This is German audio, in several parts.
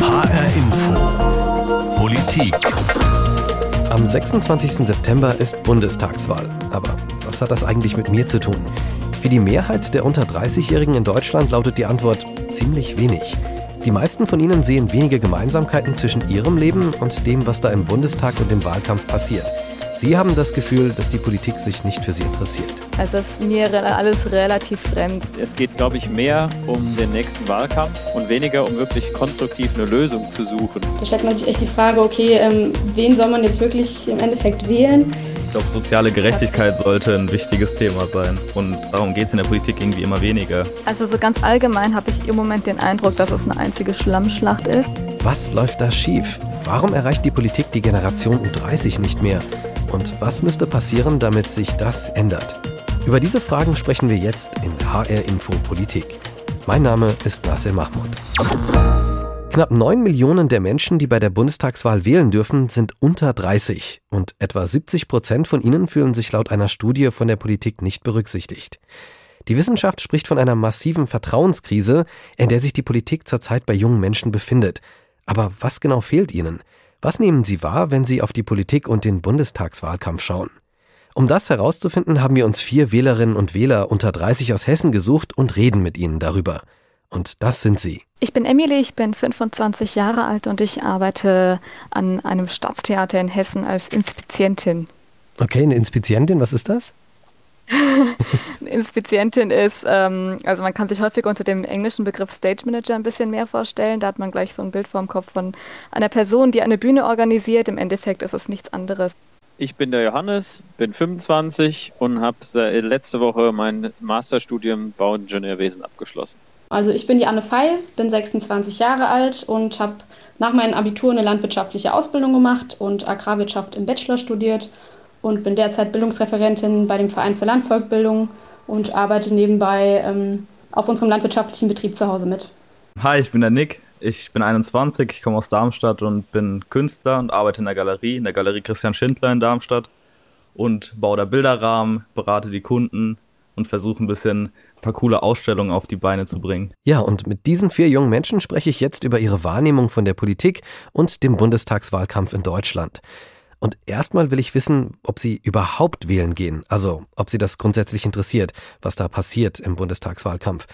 HR Info. Politik. Am 26. September ist Bundestagswahl. Aber was hat das eigentlich mit mir zu tun? Wie die Mehrheit der unter 30-Jährigen in Deutschland lautet die Antwort ziemlich wenig. Die meisten von ihnen sehen wenige Gemeinsamkeiten zwischen ihrem Leben und dem, was da im Bundestag und im Wahlkampf passiert. Sie haben das Gefühl, dass die Politik sich nicht für Sie interessiert. Also das ist mir alles relativ fremd. Es geht, glaube ich, mehr um den nächsten Wahlkampf und weniger um wirklich konstruktiv eine Lösung zu suchen. Da stellt man sich echt die Frage, okay, ähm, wen soll man jetzt wirklich im Endeffekt wählen? Ich glaube, soziale Gerechtigkeit sollte ein wichtiges Thema sein. Und darum geht es in der Politik irgendwie immer weniger. Also so ganz allgemein habe ich im Moment den Eindruck, dass es eine einzige Schlammschlacht ist. Was läuft da schief? Warum erreicht die Politik die Generation U30 nicht mehr? Und was müsste passieren, damit sich das ändert? Über diese Fragen sprechen wir jetzt in HR Info Politik. Mein Name ist Nasser Mahmoud. Knapp 9 Millionen der Menschen, die bei der Bundestagswahl wählen dürfen, sind unter 30 und etwa 70 Prozent von ihnen fühlen sich laut einer Studie von der Politik nicht berücksichtigt. Die Wissenschaft spricht von einer massiven Vertrauenskrise, in der sich die Politik zurzeit bei jungen Menschen befindet. Aber was genau fehlt ihnen? Was nehmen Sie wahr, wenn Sie auf die Politik und den Bundestagswahlkampf schauen? Um das herauszufinden, haben wir uns vier Wählerinnen und Wähler unter 30 aus Hessen gesucht und reden mit ihnen darüber. Und das sind sie. Ich bin Emily, ich bin 25 Jahre alt und ich arbeite an einem Staatstheater in Hessen als Inspizientin. Okay, eine Inspizientin, was ist das? Inspizientin ist, ähm, also man kann sich häufig unter dem englischen Begriff Stage Manager ein bisschen mehr vorstellen. Da hat man gleich so ein Bild vor dem Kopf von einer Person, die eine Bühne organisiert. Im Endeffekt ist es nichts anderes. Ich bin der Johannes, bin 25 und habe letzte Woche mein Masterstudium Bauingenieurwesen abgeschlossen. Also ich bin die Anne Fey, bin 26 Jahre alt und habe nach meinem Abitur eine landwirtschaftliche Ausbildung gemacht und Agrarwirtschaft im Bachelor studiert und bin derzeit Bildungsreferentin bei dem Verein für Landvolkbildung und arbeite nebenbei ähm, auf unserem landwirtschaftlichen Betrieb zu Hause mit. Hi, ich bin der Nick. Ich bin 21, ich komme aus Darmstadt und bin Künstler und arbeite in der Galerie, in der Galerie Christian Schindler in Darmstadt und baue da Bilderrahmen, berate die Kunden und versuche ein bisschen ein paar coole Ausstellungen auf die Beine zu bringen. Ja, und mit diesen vier jungen Menschen spreche ich jetzt über ihre Wahrnehmung von der Politik und dem Bundestagswahlkampf in Deutschland. Und erstmal will ich wissen, ob Sie überhaupt wählen gehen, also ob Sie das grundsätzlich interessiert, was da passiert im Bundestagswahlkampf.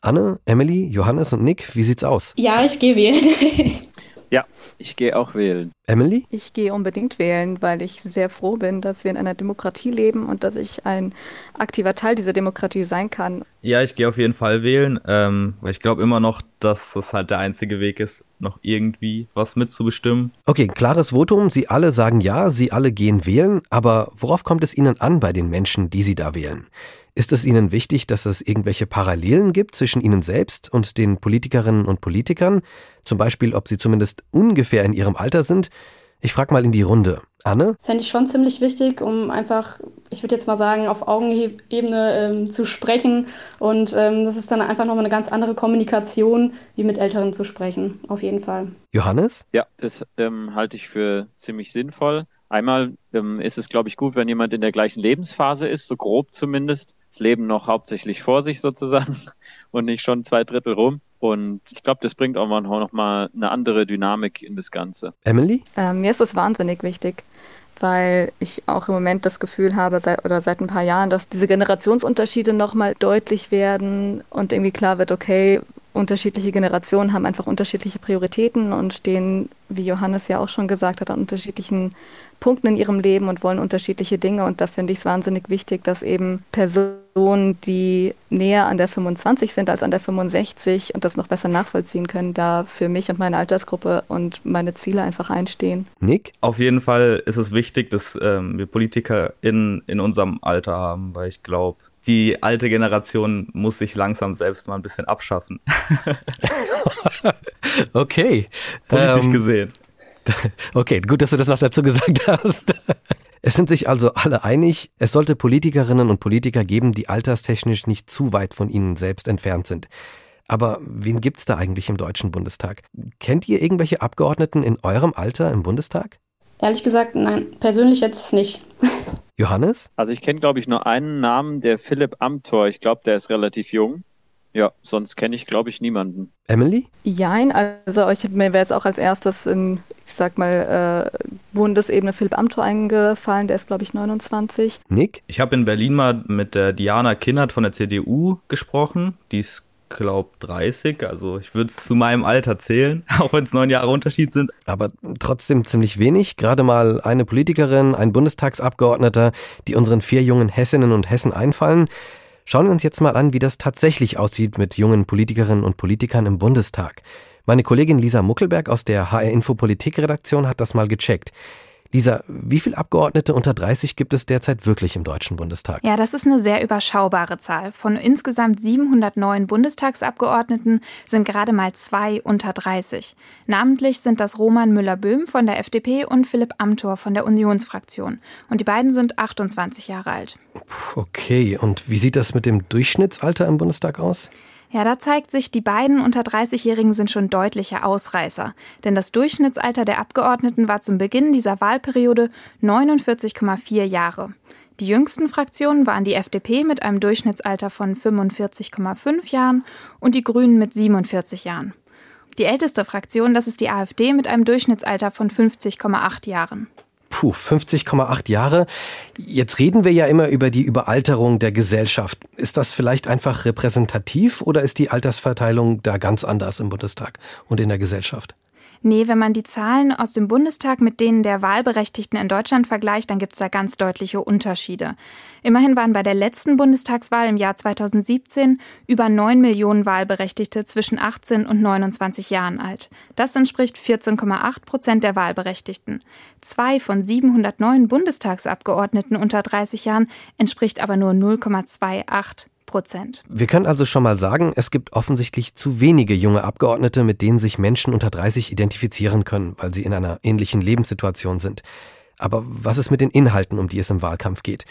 Anne, Emily, Johannes und Nick, wie sieht's aus? Ja, ich gehe wählen. ja, ich gehe auch wählen. Emily? Ich gehe unbedingt wählen, weil ich sehr froh bin, dass wir in einer Demokratie leben und dass ich ein aktiver Teil dieser Demokratie sein kann. Ja, ich gehe auf jeden Fall wählen, ähm, weil ich glaube immer noch, dass das halt der einzige Weg ist, noch irgendwie was mitzubestimmen. Okay, klares Votum. Sie alle sagen ja, Sie alle gehen wählen, aber worauf kommt es Ihnen an bei den Menschen, die Sie da wählen? Ist es Ihnen wichtig, dass es irgendwelche Parallelen gibt zwischen Ihnen selbst und den Politikerinnen und Politikern? Zum Beispiel, ob Sie zumindest ungefähr in Ihrem Alter sind? Ich frage mal in die Runde. Anne? Fände ich schon ziemlich wichtig, um einfach, ich würde jetzt mal sagen, auf Augenebene ähm, zu sprechen. Und ähm, das ist dann einfach nochmal eine ganz andere Kommunikation, wie mit Älteren zu sprechen. Auf jeden Fall. Johannes? Ja, das ähm, halte ich für ziemlich sinnvoll. Einmal ähm, ist es, glaube ich, gut, wenn jemand in der gleichen Lebensphase ist, so grob zumindest. Das Leben noch hauptsächlich vor sich sozusagen und nicht schon zwei Drittel rum. Und ich glaube, das bringt auch mal noch mal eine andere Dynamik in das Ganze. Emily? Ähm, mir ist es wahnsinnig wichtig, weil ich auch im Moment das Gefühl habe, seit, oder seit ein paar Jahren, dass diese Generationsunterschiede nochmal deutlich werden und irgendwie klar wird, okay, unterschiedliche Generationen haben einfach unterschiedliche Prioritäten und stehen, wie Johannes ja auch schon gesagt hat, an unterschiedlichen Punkten in ihrem Leben und wollen unterschiedliche Dinge. Und da finde ich es wahnsinnig wichtig, dass eben Personen, die näher an der 25 sind als an der 65 und das noch besser nachvollziehen können, da für mich und meine Altersgruppe und meine Ziele einfach einstehen. Nick? Auf jeden Fall ist es wichtig, dass ähm, wir Politiker in, in unserem Alter haben, weil ich glaube, die alte Generation muss sich langsam selbst mal ein bisschen abschaffen. okay. Politisch ähm, gesehen. Okay, gut, dass du das noch dazu gesagt hast. Es sind sich also alle einig, es sollte Politikerinnen und Politiker geben, die alterstechnisch nicht zu weit von ihnen selbst entfernt sind. Aber wen gibt's da eigentlich im Deutschen Bundestag? Kennt ihr irgendwelche Abgeordneten in eurem Alter im Bundestag? Ehrlich gesagt, nein, persönlich jetzt nicht. Johannes? Also ich kenne, glaube ich, nur einen Namen, der Philipp Amthor. Ich glaube, der ist relativ jung. Ja, sonst kenne ich, glaube ich, niemanden. Emily? Jein, also ich mir wäre jetzt auch als erstes in, ich sag mal, äh, Bundesebene Philipp Amthor eingefallen, der ist, glaube ich, 29. Nick? Ich habe in Berlin mal mit der Diana Kinnert von der CDU gesprochen. Die ist glaube 30, also ich würde es zu meinem Alter zählen, auch wenn es neun Jahre Unterschied sind. Aber trotzdem ziemlich wenig. Gerade mal eine Politikerin, ein Bundestagsabgeordneter, die unseren vier jungen Hessinnen und Hessen einfallen. Schauen wir uns jetzt mal an, wie das tatsächlich aussieht mit jungen Politikerinnen und Politikern im Bundestag. Meine Kollegin Lisa Muckelberg aus der HR Info Politik Redaktion hat das mal gecheckt. Lisa, wie viele Abgeordnete unter 30 gibt es derzeit wirklich im Deutschen Bundestag? Ja, das ist eine sehr überschaubare Zahl. Von insgesamt 709 Bundestagsabgeordneten sind gerade mal zwei unter 30. Namentlich sind das Roman Müller-Böhm von der FDP und Philipp Amthor von der Unionsfraktion. Und die beiden sind 28 Jahre alt. Okay, und wie sieht das mit dem Durchschnittsalter im Bundestag aus? Ja, da zeigt sich, die beiden unter 30-Jährigen sind schon deutliche Ausreißer. Denn das Durchschnittsalter der Abgeordneten war zum Beginn dieser Wahlperiode 49,4 Jahre. Die jüngsten Fraktionen waren die FDP mit einem Durchschnittsalter von 45,5 Jahren und die Grünen mit 47 Jahren. Die älteste Fraktion, das ist die AfD mit einem Durchschnittsalter von 50,8 Jahren. Puh, 50,8 Jahre. Jetzt reden wir ja immer über die Überalterung der Gesellschaft. Ist das vielleicht einfach repräsentativ oder ist die Altersverteilung da ganz anders im Bundestag und in der Gesellschaft? Nee, wenn man die Zahlen aus dem Bundestag mit denen der Wahlberechtigten in Deutschland vergleicht, dann gibt es da ganz deutliche Unterschiede. Immerhin waren bei der letzten Bundestagswahl im Jahr 2017 über 9 Millionen Wahlberechtigte zwischen 18 und 29 Jahren alt. Das entspricht 14,8 Prozent der Wahlberechtigten. Zwei von 709 Bundestagsabgeordneten unter 30 Jahren entspricht aber nur 0,28 Prozent. Wir können also schon mal sagen, es gibt offensichtlich zu wenige junge Abgeordnete, mit denen sich Menschen unter 30 identifizieren können, weil sie in einer ähnlichen Lebenssituation sind. Aber was ist mit den Inhalten, um die es im Wahlkampf geht?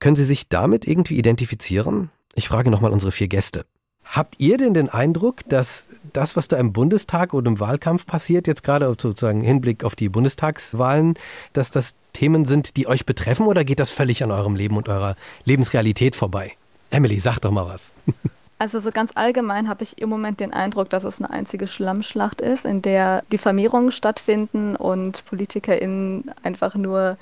Können Sie sich damit irgendwie identifizieren? Ich frage nochmal unsere vier Gäste. Habt ihr denn den Eindruck, dass das, was da im Bundestag oder im Wahlkampf passiert, jetzt gerade sozusagen Hinblick auf die Bundestagswahlen, dass das Themen sind, die euch betreffen oder geht das völlig an eurem Leben und eurer Lebensrealität vorbei? Emily, sag doch mal was. Also so ganz allgemein habe ich im Moment den Eindruck, dass es eine einzige Schlammschlacht ist, in der Diffamierungen stattfinden und PolitikerInnen einfach nur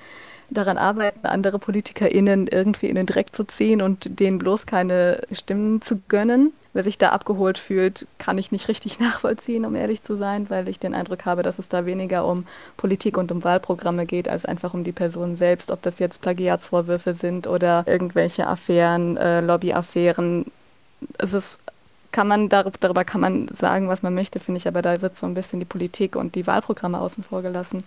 daran arbeiten, andere PolitikerInnen irgendwie in den Dreck zu ziehen und denen bloß keine Stimmen zu gönnen. Wer sich da abgeholt fühlt, kann ich nicht richtig nachvollziehen, um ehrlich zu sein, weil ich den Eindruck habe, dass es da weniger um Politik und um Wahlprogramme geht, als einfach um die Person selbst, ob das jetzt Plagiatsvorwürfe sind oder irgendwelche Affären, äh, Lobbyaffären es ist, kann man darüber kann man sagen, was man möchte, finde ich, aber da wird so ein bisschen die Politik und die Wahlprogramme außen vor gelassen.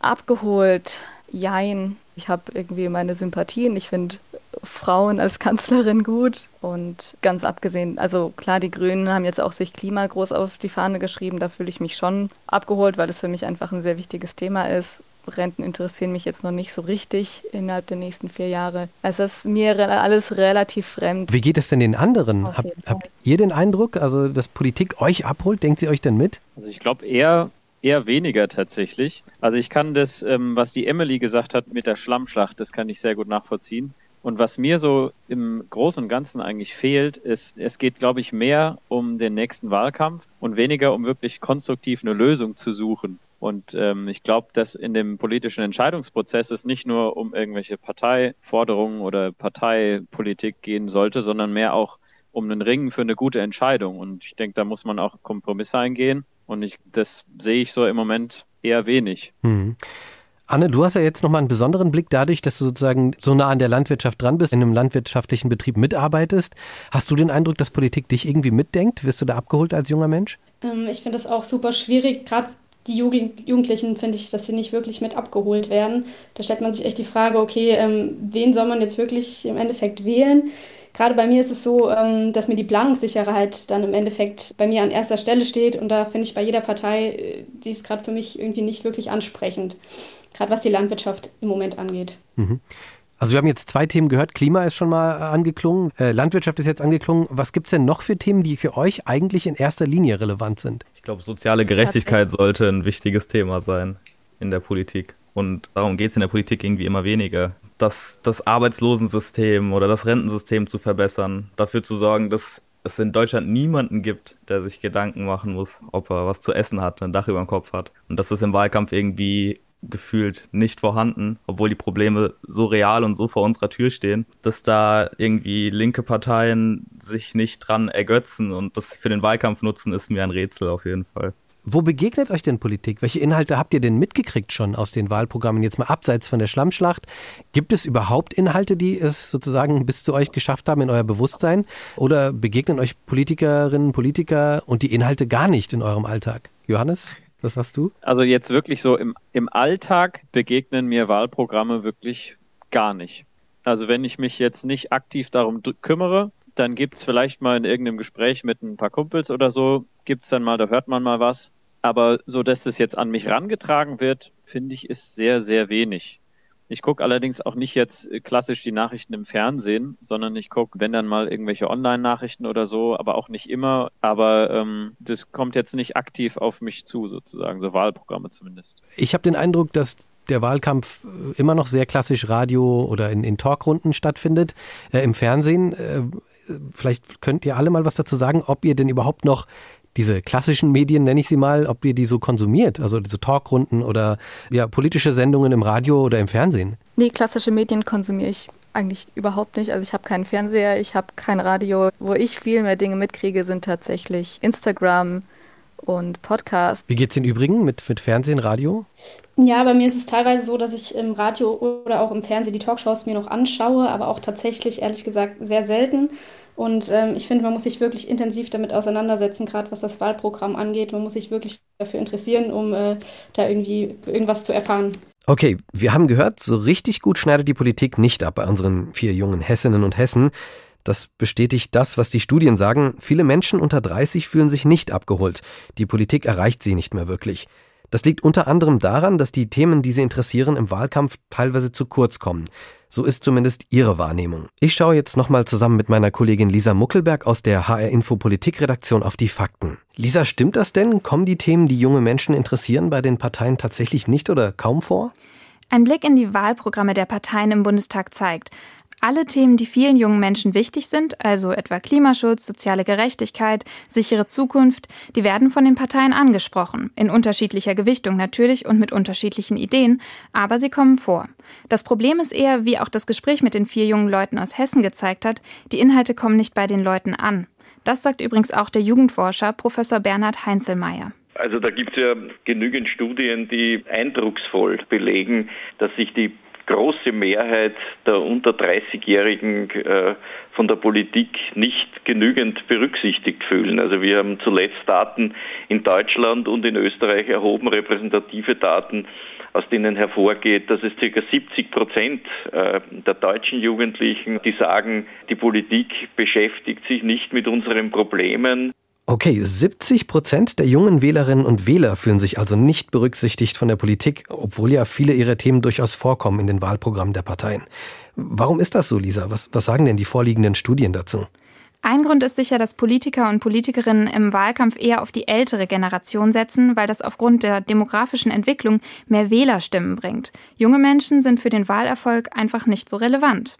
Abgeholt, jein. Ich habe irgendwie meine Sympathien. Ich finde Frauen als Kanzlerin gut. Und ganz abgesehen, also klar, die Grünen haben jetzt auch sich Klima groß auf die Fahne geschrieben. Da fühle ich mich schon abgeholt, weil es für mich einfach ein sehr wichtiges Thema ist. Renten interessieren mich jetzt noch nicht so richtig innerhalb der nächsten vier Jahre. Also es ist mir alles relativ fremd. Wie geht es denn den anderen? Hab, habt ihr den Eindruck, also dass Politik euch abholt? Denkt sie euch denn mit? Also ich glaube eher eher weniger tatsächlich. Also ich kann das, ähm, was die Emily gesagt hat mit der Schlammschlacht, das kann ich sehr gut nachvollziehen. Und was mir so im Großen und Ganzen eigentlich fehlt, ist, es geht, glaube ich, mehr um den nächsten Wahlkampf und weniger um wirklich konstruktiv eine Lösung zu suchen. Und ähm, ich glaube, dass in dem politischen Entscheidungsprozess es nicht nur um irgendwelche Parteiforderungen oder Parteipolitik gehen sollte, sondern mehr auch um einen Ringen für eine gute Entscheidung. Und ich denke, da muss man auch Kompromisse eingehen. Und ich, das sehe ich so im Moment eher wenig. Mhm. Anne, du hast ja jetzt nochmal einen besonderen Blick dadurch, dass du sozusagen so nah an der Landwirtschaft dran bist, in einem landwirtschaftlichen Betrieb mitarbeitest. Hast du den Eindruck, dass Politik dich irgendwie mitdenkt? Wirst du da abgeholt als junger Mensch? Ähm, ich finde das auch super schwierig, gerade die Jugendlichen finde ich, dass sie nicht wirklich mit abgeholt werden. Da stellt man sich echt die Frage, okay, ähm, wen soll man jetzt wirklich im Endeffekt wählen? Gerade bei mir ist es so, ähm, dass mir die Planungssicherheit dann im Endeffekt bei mir an erster Stelle steht und da finde ich bei jeder Partei, äh, die ist gerade für mich irgendwie nicht wirklich ansprechend, gerade was die Landwirtschaft im Moment angeht. Mhm. Also wir haben jetzt zwei Themen gehört. Klima ist schon mal angeklungen, äh, Landwirtschaft ist jetzt angeklungen. Was gibt es denn noch für Themen, die für euch eigentlich in erster Linie relevant sind? Ich glaube, soziale Gerechtigkeit sollte ein wichtiges Thema sein in der Politik. Und darum geht es in der Politik irgendwie immer weniger. Das, das Arbeitslosensystem oder das Rentensystem zu verbessern, dafür zu sorgen, dass es in Deutschland niemanden gibt, der sich Gedanken machen muss, ob er was zu essen hat, ein Dach über dem Kopf hat. Und das ist im Wahlkampf irgendwie gefühlt nicht vorhanden, obwohl die Probleme so real und so vor unserer Tür stehen, dass da irgendwie linke Parteien sich nicht dran ergötzen und das für den Wahlkampf nutzen, ist mir ein Rätsel auf jeden Fall. Wo begegnet euch denn Politik? Welche Inhalte habt ihr denn mitgekriegt schon aus den Wahlprogrammen? Jetzt mal abseits von der Schlammschlacht. Gibt es überhaupt Inhalte, die es sozusagen bis zu euch geschafft haben in euer Bewusstsein? Oder begegnen euch Politikerinnen, Politiker und die Inhalte gar nicht in eurem Alltag? Johannes? Was hast du? Also jetzt wirklich so im, im Alltag begegnen mir Wahlprogramme wirklich gar nicht. Also wenn ich mich jetzt nicht aktiv darum kümmere, dann gibt es vielleicht mal in irgendeinem Gespräch mit ein paar Kumpels oder so, gibt es dann mal, da hört man mal was. Aber so, dass das jetzt an mich rangetragen wird, finde ich, ist sehr, sehr wenig. Ich gucke allerdings auch nicht jetzt äh, klassisch die Nachrichten im Fernsehen, sondern ich gucke, wenn dann mal irgendwelche Online-Nachrichten oder so, aber auch nicht immer. Aber ähm, das kommt jetzt nicht aktiv auf mich zu, sozusagen, so Wahlprogramme zumindest. Ich habe den Eindruck, dass der Wahlkampf äh, immer noch sehr klassisch Radio oder in, in Talkrunden stattfindet. Äh, Im Fernsehen, äh, vielleicht könnt ihr alle mal was dazu sagen, ob ihr denn überhaupt noch diese klassischen Medien, nenne ich sie mal, ob ihr die so konsumiert, also diese Talkrunden oder ja, politische Sendungen im Radio oder im Fernsehen? Nee, klassische Medien konsumiere ich eigentlich überhaupt nicht. Also ich habe keinen Fernseher, ich habe kein Radio. Wo ich viel mehr Dinge mitkriege, sind tatsächlich Instagram und Podcast. Wie geht es den übrigen mit, mit Fernsehen, Radio? Ja, bei mir ist es teilweise so, dass ich im Radio oder auch im Fernsehen die Talkshows mir noch anschaue, aber auch tatsächlich, ehrlich gesagt, sehr selten. Und ähm, ich finde, man muss sich wirklich intensiv damit auseinandersetzen, gerade was das Wahlprogramm angeht. Man muss sich wirklich dafür interessieren, um äh, da irgendwie irgendwas zu erfahren. Okay, wir haben gehört, so richtig gut schneidet die Politik nicht ab bei unseren vier jungen Hessinnen und Hessen. Das bestätigt das, was die Studien sagen. Viele Menschen unter 30 fühlen sich nicht abgeholt. Die Politik erreicht sie nicht mehr wirklich. Das liegt unter anderem daran, dass die Themen, die sie interessieren, im Wahlkampf teilweise zu kurz kommen. So ist zumindest ihre Wahrnehmung. Ich schaue jetzt nochmal zusammen mit meiner Kollegin Lisa Muckelberg aus der HR Info Politikredaktion auf die Fakten. Lisa, stimmt das denn? Kommen die Themen, die junge Menschen interessieren, bei den Parteien tatsächlich nicht oder kaum vor? Ein Blick in die Wahlprogramme der Parteien im Bundestag zeigt, alle Themen, die vielen jungen Menschen wichtig sind, also etwa Klimaschutz, soziale Gerechtigkeit, sichere Zukunft, die werden von den Parteien angesprochen, in unterschiedlicher Gewichtung natürlich und mit unterschiedlichen Ideen, aber sie kommen vor. Das Problem ist eher, wie auch das Gespräch mit den vier jungen Leuten aus Hessen gezeigt hat, die Inhalte kommen nicht bei den Leuten an. Das sagt übrigens auch der Jugendforscher Professor Bernhard Heinzelmeier. Also da gibt es ja genügend Studien, die eindrucksvoll belegen, dass sich die große Mehrheit der unter 30-Jährigen äh, von der Politik nicht genügend berücksichtigt fühlen. Also wir haben zuletzt Daten in Deutschland und in Österreich erhoben, repräsentative Daten, aus denen hervorgeht, dass es ca. 70 Prozent äh, der deutschen Jugendlichen, die sagen, die Politik beschäftigt sich nicht mit unseren Problemen. Okay, 70 Prozent der jungen Wählerinnen und Wähler fühlen sich also nicht berücksichtigt von der Politik, obwohl ja viele ihrer Themen durchaus vorkommen in den Wahlprogrammen der Parteien. Warum ist das so, Lisa? Was, was sagen denn die vorliegenden Studien dazu? Ein Grund ist sicher, dass Politiker und Politikerinnen im Wahlkampf eher auf die ältere Generation setzen, weil das aufgrund der demografischen Entwicklung mehr Wählerstimmen bringt. Junge Menschen sind für den Wahlerfolg einfach nicht so relevant.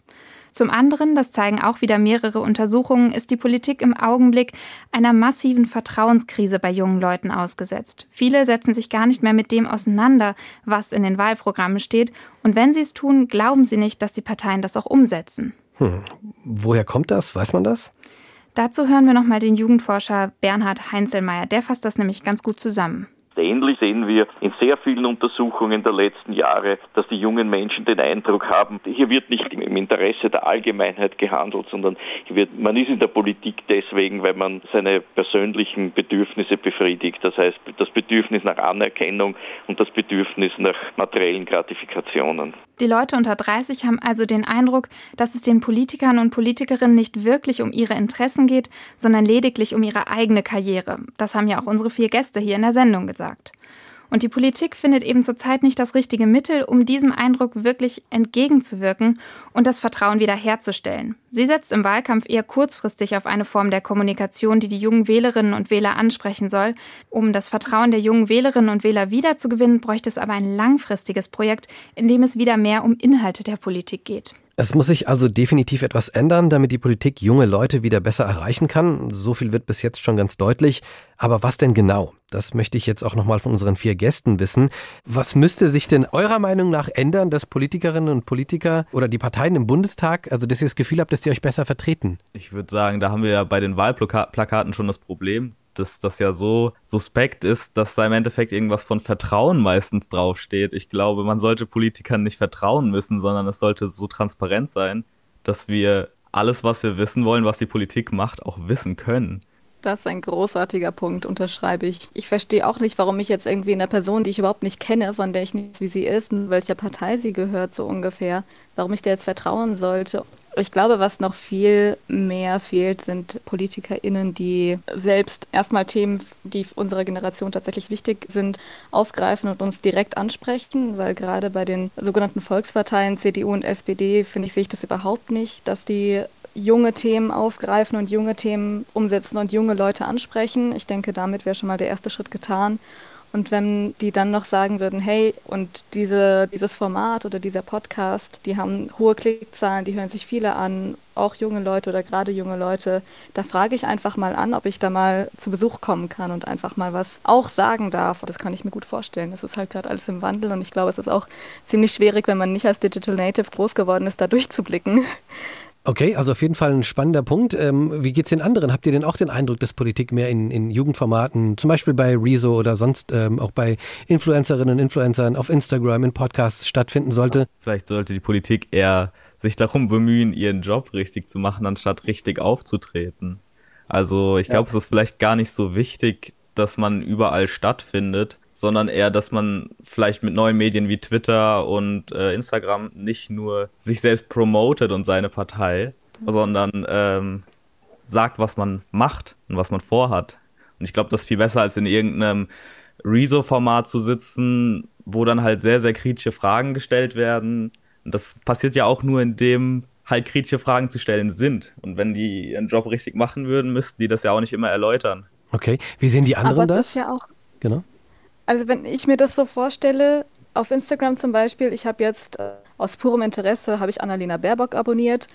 Zum anderen, das zeigen auch wieder mehrere Untersuchungen, ist die Politik im Augenblick einer massiven Vertrauenskrise bei jungen Leuten ausgesetzt. Viele setzen sich gar nicht mehr mit dem auseinander, was in den Wahlprogrammen steht. Und wenn sie es tun, glauben sie nicht, dass die Parteien das auch umsetzen. Hm. Woher kommt das? Weiß man das? Dazu hören wir nochmal den Jugendforscher Bernhard Heinzelmeier. Der fasst das nämlich ganz gut zusammen. Ähnlich sehen wir in sehr vielen Untersuchungen der letzten Jahre, dass die jungen Menschen den Eindruck haben, hier wird nicht im Interesse der Allgemeinheit gehandelt, sondern wird, man ist in der Politik deswegen, weil man seine persönlichen Bedürfnisse befriedigt. Das heißt, das Bedürfnis nach Anerkennung und das Bedürfnis nach materiellen Gratifikationen. Die Leute unter 30 haben also den Eindruck, dass es den Politikern und Politikerinnen nicht wirklich um ihre Interessen geht, sondern lediglich um ihre eigene Karriere. Das haben ja auch unsere vier Gäste hier in der Sendung gesagt gesagt. Und die Politik findet eben zurzeit nicht das richtige Mittel, um diesem Eindruck wirklich entgegenzuwirken und das Vertrauen wiederherzustellen. Sie setzt im Wahlkampf eher kurzfristig auf eine Form der Kommunikation, die die jungen Wählerinnen und Wähler ansprechen soll. Um das Vertrauen der jungen Wählerinnen und Wähler wiederzugewinnen, bräuchte es aber ein langfristiges Projekt, in dem es wieder mehr um Inhalte der Politik geht. Es muss sich also definitiv etwas ändern, damit die Politik junge Leute wieder besser erreichen kann. So viel wird bis jetzt schon ganz deutlich. Aber was denn genau? Das möchte ich jetzt auch nochmal von unseren vier Gästen wissen. Was müsste sich denn eurer Meinung nach ändern, dass Politikerinnen und Politiker oder die Parteien im Bundestag, also dass ihr das Gefühl habt, dass sie euch besser vertreten? Ich würde sagen, da haben wir ja bei den Wahlplakaten schon das Problem dass das ja so suspekt ist, dass da im Endeffekt irgendwas von Vertrauen meistens draufsteht. Ich glaube, man sollte Politikern nicht vertrauen müssen, sondern es sollte so transparent sein, dass wir alles, was wir wissen wollen, was die Politik macht, auch wissen können. Das ist ein großartiger Punkt, unterschreibe ich. Ich verstehe auch nicht, warum ich jetzt irgendwie einer Person, die ich überhaupt nicht kenne, von der ich nicht weiß, wie sie ist, in welcher Partei sie gehört, so ungefähr, warum ich der jetzt vertrauen sollte. Ich glaube, was noch viel mehr fehlt, sind PolitikerInnen, die selbst erstmal Themen, die unserer Generation tatsächlich wichtig sind, aufgreifen und uns direkt ansprechen, weil gerade bei den sogenannten Volksparteien CDU und SPD, finde ich, sehe ich das überhaupt nicht, dass die junge Themen aufgreifen und junge Themen umsetzen und junge Leute ansprechen. Ich denke, damit wäre schon mal der erste Schritt getan. Und wenn die dann noch sagen würden, hey, und diese, dieses Format oder dieser Podcast, die haben hohe Klickzahlen, die hören sich viele an, auch junge Leute oder gerade junge Leute, da frage ich einfach mal an, ob ich da mal zu Besuch kommen kann und einfach mal was auch sagen darf. Das kann ich mir gut vorstellen. Das ist halt gerade alles im Wandel und ich glaube, es ist auch ziemlich schwierig, wenn man nicht als Digital Native groß geworden ist, da durchzublicken. Okay, also auf jeden Fall ein spannender Punkt. Ähm, wie geht's den anderen? Habt ihr denn auch den Eindruck, dass Politik mehr in, in Jugendformaten, zum Beispiel bei Rezo oder sonst ähm, auch bei Influencerinnen und Influencern auf Instagram, in Podcasts stattfinden sollte? Vielleicht sollte die Politik eher sich darum bemühen, ihren Job richtig zu machen, anstatt richtig aufzutreten. Also ich glaube, ja. es ist vielleicht gar nicht so wichtig, dass man überall stattfindet, sondern eher, dass man vielleicht mit neuen Medien wie Twitter und äh, Instagram nicht nur sich selbst promotet und seine Partei, mhm. sondern ähm, sagt, was man macht und was man vorhat. Und ich glaube, das ist viel besser, als in irgendeinem Rezo-Format zu sitzen, wo dann halt sehr, sehr kritische Fragen gestellt werden. Und das passiert ja auch nur, indem halt kritische Fragen zu stellen sind. Und wenn die ihren Job richtig machen würden, müssten die das ja auch nicht immer erläutern. Okay, wie sehen die anderen Aber das? Ist ja auch genau also wenn ich mir das so vorstelle, auf Instagram zum Beispiel, ich habe jetzt äh, aus purem Interesse, habe ich Annalena Baerbock abonniert.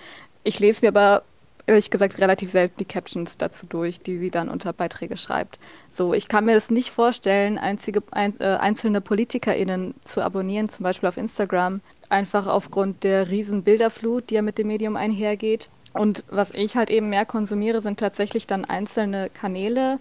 Ich lese mir aber ehrlich gesagt relativ selten die Captions dazu durch, die sie dann unter Beiträge schreibt. So, ich kann mir das nicht vorstellen, einzige, ein, äh, einzelne PolitikerInnen zu abonnieren, zum Beispiel auf Instagram, einfach aufgrund der riesen Bilderflut, die ja mit dem Medium einhergeht. Und was ich halt eben mehr konsumiere, sind tatsächlich dann einzelne Kanäle,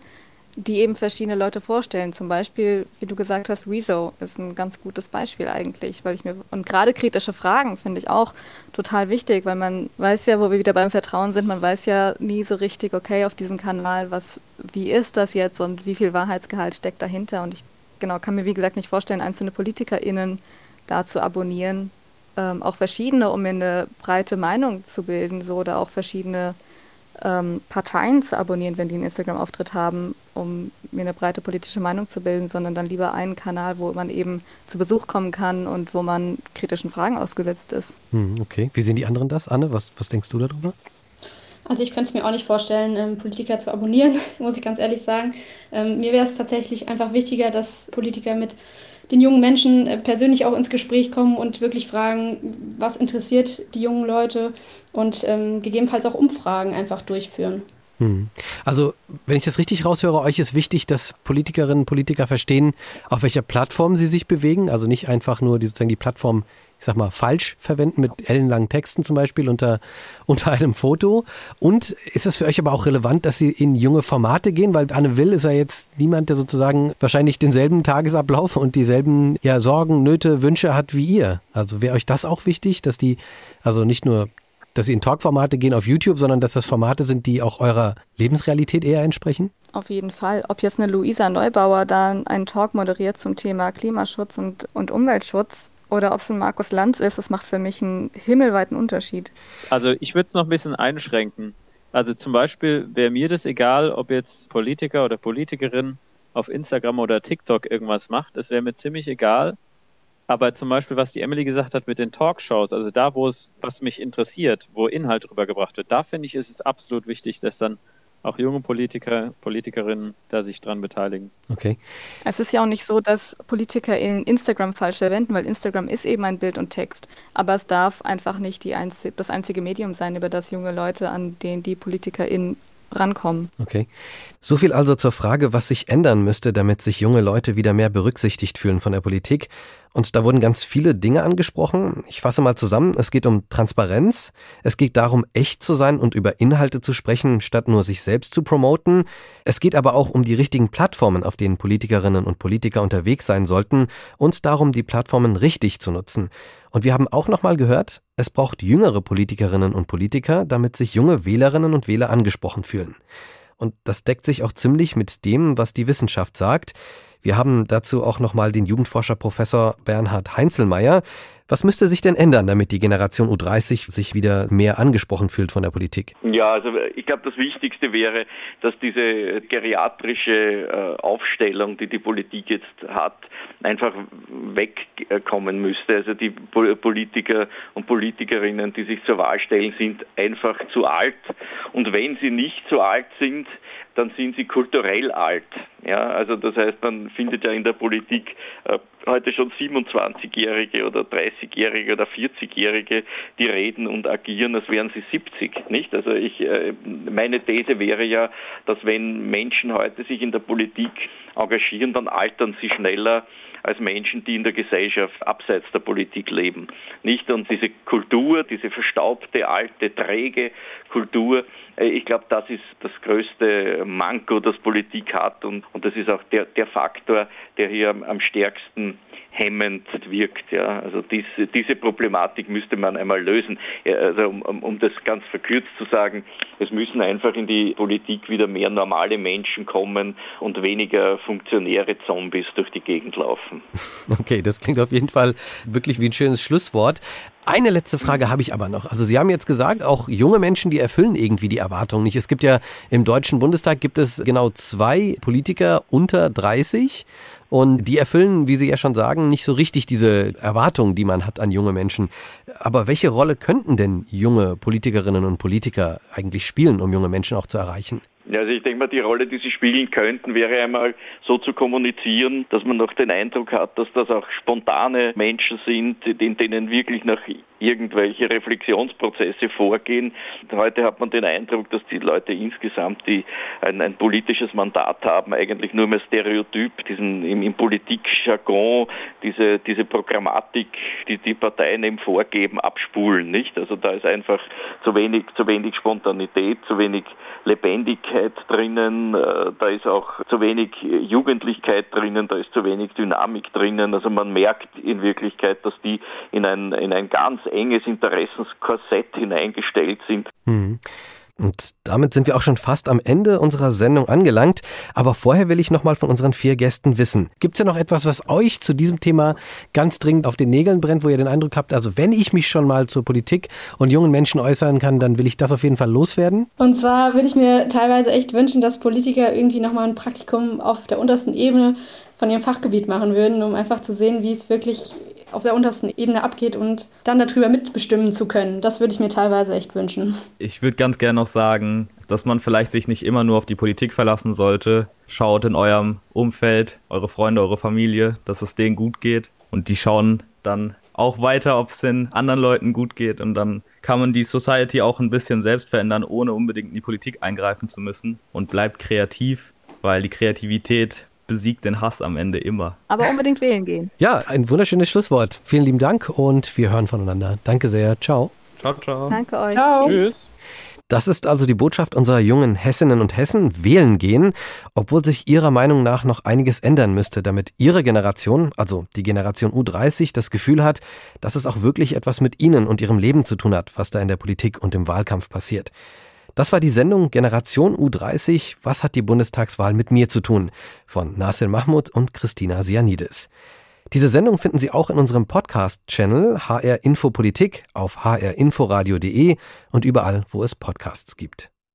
die eben verschiedene Leute vorstellen. Zum Beispiel, wie du gesagt hast, Rezo ist ein ganz gutes Beispiel eigentlich, weil ich mir und gerade kritische Fragen finde ich auch total wichtig, weil man weiß ja, wo wir wieder beim Vertrauen sind, man weiß ja nie so richtig, okay, auf diesem Kanal, was, wie ist das jetzt und wie viel Wahrheitsgehalt steckt dahinter. Und ich genau kann mir wie gesagt nicht vorstellen, einzelne PolitikerInnen da zu abonnieren, ähm, auch verschiedene, um mir eine breite Meinung zu bilden, so oder auch verschiedene ähm, Parteien zu abonnieren, wenn die einen Instagram-Auftritt haben, um mir eine breite politische Meinung zu bilden, sondern dann lieber einen Kanal, wo man eben zu Besuch kommen kann und wo man kritischen Fragen ausgesetzt ist. Hm, okay. Wie sehen die anderen das? Anne, was, was denkst du darüber? Also ich könnte es mir auch nicht vorstellen, ähm, Politiker zu abonnieren, muss ich ganz ehrlich sagen. Ähm, mir wäre es tatsächlich einfach wichtiger, dass Politiker mit den jungen Menschen äh, persönlich auch ins Gespräch kommen und wirklich fragen, was interessiert die jungen Leute und ähm, gegebenenfalls auch Umfragen einfach durchführen. Hm. Also, wenn ich das richtig raushöre, euch ist wichtig, dass Politikerinnen und Politiker verstehen, auf welcher Plattform sie sich bewegen. Also nicht einfach nur die, sozusagen die Plattform ich sag mal, falsch verwenden mit ellenlangen Texten zum Beispiel unter, unter einem Foto? Und ist es für euch aber auch relevant, dass sie in junge Formate gehen? Weil Anne Will ist ja jetzt niemand, der sozusagen wahrscheinlich denselben Tagesablauf und dieselben ja, Sorgen, Nöte, Wünsche hat wie ihr. Also wäre euch das auch wichtig, dass die, also nicht nur dass sie in Talkformate gehen auf YouTube, sondern dass das Formate sind, die auch eurer Lebensrealität eher entsprechen? Auf jeden Fall. Ob jetzt eine Luisa Neubauer da einen Talk moderiert zum Thema Klimaschutz und, und Umweltschutz, oder ob es ein Markus Lanz ist, das macht für mich einen himmelweiten Unterschied. Also ich würde es noch ein bisschen einschränken. Also zum Beispiel wäre mir das egal, ob jetzt Politiker oder Politikerin auf Instagram oder TikTok irgendwas macht. Das wäre mir ziemlich egal. Aber zum Beispiel, was die Emily gesagt hat mit den Talkshows, also da, wo es, was mich interessiert, wo Inhalt rübergebracht wird, da finde ich, ist es absolut wichtig, dass dann auch junge Politiker, Politikerinnen da sich dran beteiligen. Okay. Es ist ja auch nicht so, dass Politiker in Instagram falsch verwenden, weil Instagram ist eben ein Bild und Text. Aber es darf einfach nicht die einzig, das einzige Medium sein, über das junge Leute, an denen die PolitikerInnen rankommen. Okay. So viel also zur Frage, was sich ändern müsste, damit sich junge Leute wieder mehr berücksichtigt fühlen von der Politik. Und da wurden ganz viele Dinge angesprochen. Ich fasse mal zusammen. Es geht um Transparenz. Es geht darum, echt zu sein und über Inhalte zu sprechen, statt nur sich selbst zu promoten. Es geht aber auch um die richtigen Plattformen, auf denen Politikerinnen und Politiker unterwegs sein sollten und darum, die Plattformen richtig zu nutzen. Und wir haben auch nochmal gehört, es braucht jüngere Politikerinnen und Politiker, damit sich junge Wählerinnen und Wähler angesprochen fühlen. Und das deckt sich auch ziemlich mit dem, was die Wissenschaft sagt. Wir haben dazu auch nochmal den Jugendforscher Professor Bernhard Heinzelmeier. Was müsste sich denn ändern, damit die Generation U30 sich wieder mehr angesprochen fühlt von der Politik? Ja, also ich glaube, das Wichtigste wäre, dass diese geriatrische äh, Aufstellung, die die Politik jetzt hat, einfach wegkommen müsste. Also die Politiker und Politikerinnen, die sich zur Wahl stellen, sind einfach zu alt. Und wenn sie nicht zu alt sind, dann sind sie kulturell alt. Ja, also das heißt, man findet ja in der Politik äh, heute schon 27-Jährige oder 30-Jährige oder 40-Jährige, die reden und agieren, als wären sie 70, nicht? Also ich, äh, meine These wäre ja, dass wenn Menschen heute sich in der Politik engagieren, dann altern sie schneller als Menschen, die in der Gesellschaft abseits der Politik leben. Nicht? Und diese Kultur, diese verstaubte, alte, träge Kultur, äh, ich glaube, das ist das größte Manko, das Politik hat und, und das ist auch der, der Faktor, der hier am, am stärksten hemmend wirkt. Ja. Also diese, diese Problematik müsste man einmal lösen. Also um, um das ganz verkürzt zu sagen, es müssen einfach in die Politik wieder mehr normale Menschen kommen und weniger funktionäre Zombies durch die Gegend laufen. Okay, das klingt auf jeden Fall wirklich wie ein schönes Schlusswort. Eine letzte Frage habe ich aber noch. Also Sie haben jetzt gesagt, auch junge Menschen, die erfüllen irgendwie die Erwartungen nicht. Es gibt ja im Deutschen Bundestag gibt es genau zwei Politiker unter 30 und die erfüllen, wie Sie ja schon sagen, nicht so richtig diese Erwartungen, die man hat an junge Menschen. Aber welche Rolle könnten denn junge Politikerinnen und Politiker eigentlich spielen, um junge Menschen auch zu erreichen? Ja, also ich denke mal, die Rolle, die sie spielen könnten, wäre einmal so zu kommunizieren, dass man noch den Eindruck hat, dass das auch spontane Menschen sind, in denen wirklich nach irgendwelche Reflexionsprozesse vorgehen. Heute hat man den Eindruck, dass die Leute insgesamt, die ein, ein politisches Mandat haben, eigentlich nur mehr Stereotyp, diesen im, im Politikjargon, diese, diese Programmatik, die die Parteien eben vorgeben, abspulen, nicht? Also da ist einfach zu wenig, zu wenig Spontanität, zu wenig Lebendigkeit drinnen, äh, da ist auch zu wenig Jugendlichkeit drinnen, da ist zu wenig Dynamik drinnen. Also man merkt in Wirklichkeit, dass die in ein, in ein ganz enges Interessenskorsett hineingestellt sind. Mhm. Und damit sind wir auch schon fast am Ende unserer Sendung angelangt. Aber vorher will ich nochmal von unseren vier Gästen wissen. Gibt es ja noch etwas, was euch zu diesem Thema ganz dringend auf den Nägeln brennt, wo ihr den Eindruck habt, also wenn ich mich schon mal zur Politik und jungen Menschen äußern kann, dann will ich das auf jeden Fall loswerden? Und zwar würde ich mir teilweise echt wünschen, dass Politiker irgendwie nochmal ein Praktikum auf der untersten Ebene von ihrem Fachgebiet machen würden, um einfach zu sehen, wie es wirklich auf der untersten Ebene abgeht und dann darüber mitbestimmen zu können. Das würde ich mir teilweise echt wünschen. Ich würde ganz gerne noch sagen, dass man vielleicht sich nicht immer nur auf die Politik verlassen sollte. Schaut in eurem Umfeld, eure Freunde, eure Familie, dass es denen gut geht. Und die schauen dann auch weiter, ob es den anderen Leuten gut geht. Und dann kann man die Society auch ein bisschen selbst verändern, ohne unbedingt in die Politik eingreifen zu müssen. Und bleibt kreativ, weil die Kreativität besiegt den Hass am Ende immer. Aber unbedingt wählen gehen. Ja, ein wunderschönes Schlusswort. Vielen lieben Dank und wir hören voneinander. Danke sehr. Ciao. Ciao, ciao. Danke euch. Ciao. Tschüss. Das ist also die Botschaft unserer jungen Hessinnen und Hessen. Wählen gehen, obwohl sich ihrer Meinung nach noch einiges ändern müsste, damit ihre Generation, also die Generation U30, das Gefühl hat, dass es auch wirklich etwas mit ihnen und ihrem Leben zu tun hat, was da in der Politik und im Wahlkampf passiert. Das war die Sendung Generation U30. Was hat die Bundestagswahl mit mir zu tun? Von Nasir Mahmoud und Christina Sianidis. Diese Sendung finden Sie auch in unserem Podcast-Channel HR Infopolitik auf hrinforadio.de und überall, wo es Podcasts gibt.